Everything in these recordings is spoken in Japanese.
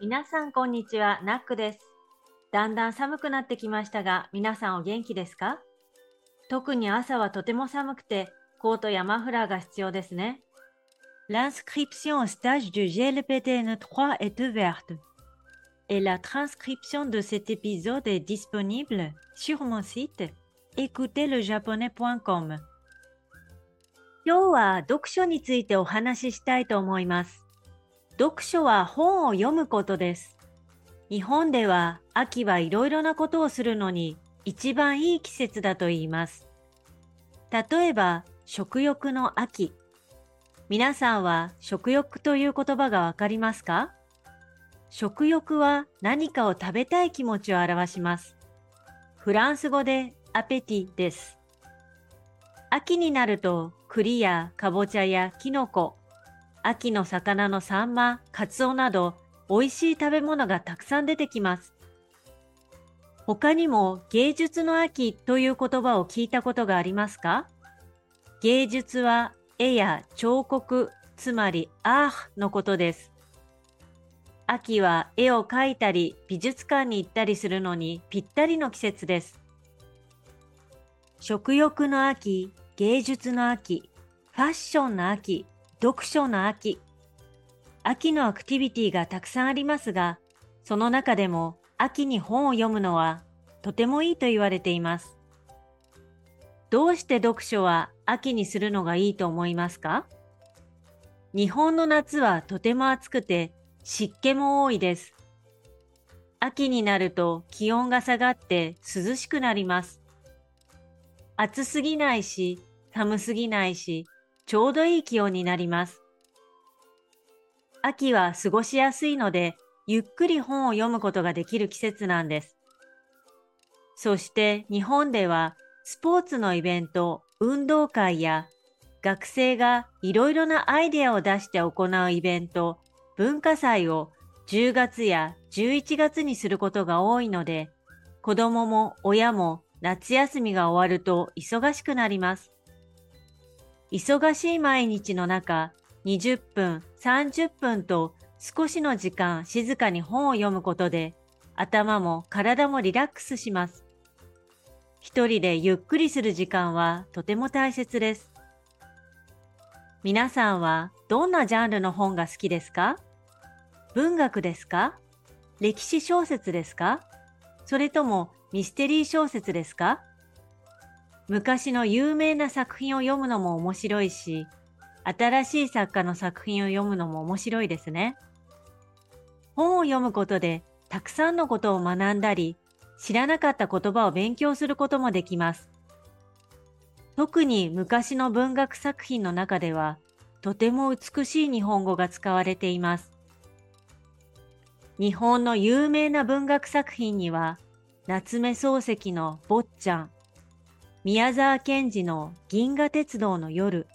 皆さんこんにちは、ナックです。だんだん寒くなってきましたが、皆さんお元気ですか特に朝はとても寒くて、コートやマフラーが必要ですね。L'inscription au stage du GLPTN 3 est ouverte. Et la transcription de cet épisode est disponible sur mon site écoutezlejaponais.com. 今日は読書についてお話ししたいと思います。読書は本を読むことです。日本では秋はいろいろなことをするのに一番いい季節だと言います。例えば食欲の秋。皆さんは食欲という言葉がわかりますか？食欲は何かを食べたい気持ちを表します。フランス語でアペティです。秋になると栗やかぼちゃやきのこ、秋の魚のサンマ、カツオなど美味しい食べ物がたくさん出てきます。他にも芸術の秋という言葉を聞いたことがありますか？芸術は絵や彫刻、つまりアーのことです。秋は絵を描いたり美術館に行ったりするのにぴったりの季節です。食欲の秋、芸術の秋、ファッションの秋、読書の秋。秋のアクティビティがたくさんありますが、その中でも秋に本を読むのはとてもいいと言われています。どうして読書は秋にするのがいいと思いますか？日本の夏はとても暑くて湿気も多いです。秋になると気温が下がって涼しくなります。暑すぎないし、寒すぎないし、ちょうどいい気温になります。秋は過ごしやすいので、ゆっくり本を読むことができる季節なんです。そして日本ではスポーツのイベント、運動会や学生がいろいろなアイデアを出して行うイベント、文化祭を10月や11月にすることが多いので、子供も親も夏休みが終わると忙しくなります。忙しい毎日の中、20分、30分と少しの時間静かに本を読むことで、頭も体もリラックスします。一人でゆっくりする時間はとても大切です。皆さんはどんなジャンルの本が好きですか？文学ですか？歴史小説ですか？それともミステリー小説ですか？昔の有名な作品を読むのも面白いし、新しい作家の作品を読むのも面白いですね。本を読むことでたくさんのことを学んだり、知らなかった言葉を勉強することもできます。特に昔の文学作品の中では、とても美しい日本語が使われています。日本の有名な文学作品には、夏目漱石の坊ちゃん、宮沢賢治の銀河鉄道の夜、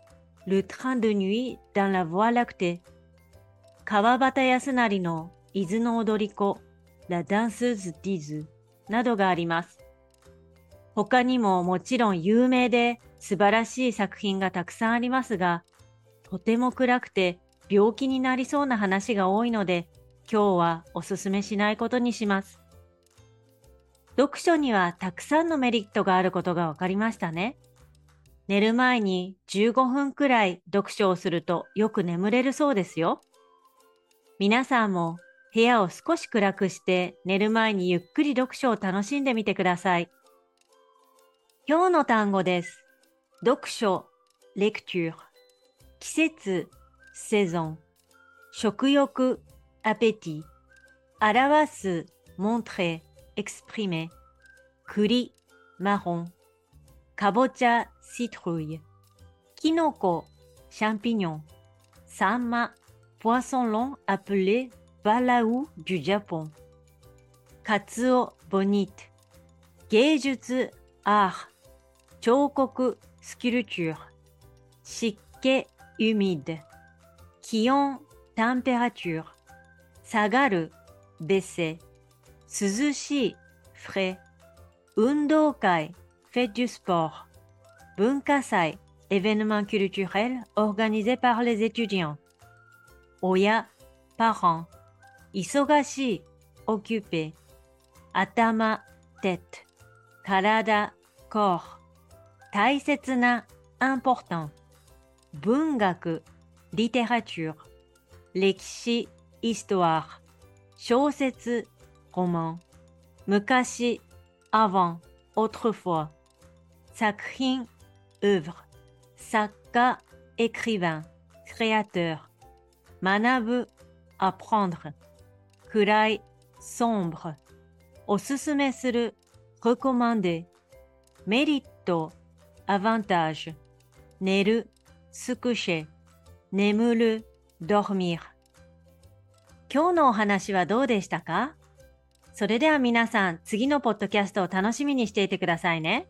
ルトラン・ドゥ・ニュイ・ダン・ラ・ヴォア・ラクテ、川端康成の伊豆の踊り子、ラ・ダンスーズ・ディズなどがあります。他にももちろん有名で素晴らしい作品がたくさんありますが、とても暗くて病気になりそうな話が多いので、今日はおすすめしないことにします。読書にはたくさんのメリットがあることが分かりましたね。寝る前に15分くらい読書をするとよく眠れるそうですよ。皆さんも部屋を少し暗くして寝る前にゆっくり読書を楽しんでみてください。今日の単語です。読書、lecture。季節、saison。食欲、appétit。表す、montrer。かぼちゃ、citrouille。きのこ、champignon。サンマ、poisson long appelé balaou du Japon。カツオ、bonite。芸術、art。彫刻、sculpture。湿気、humide。気温、température。下がる、baisser。涼しい、frais。運動会、fête du sport。文化祭、événement culturel organisé par les étudiants。親、parents。 忙しい、occupé。頭、tête。体、corps。大切な、important。文学、littérature。歴史、histoire。小説、 roman。昔、avant。autrefois。作品、œuvre。作家、écrivain。créateur。学ぶ、apprendre。暗い、sombre。おすすめする、recommander。メリット、avantage。寝る、se coucher。眠る、dormir。今日のお話はどうでしたかそれでは皆さん、次のポッドキャストを楽しみにしていてくださいね。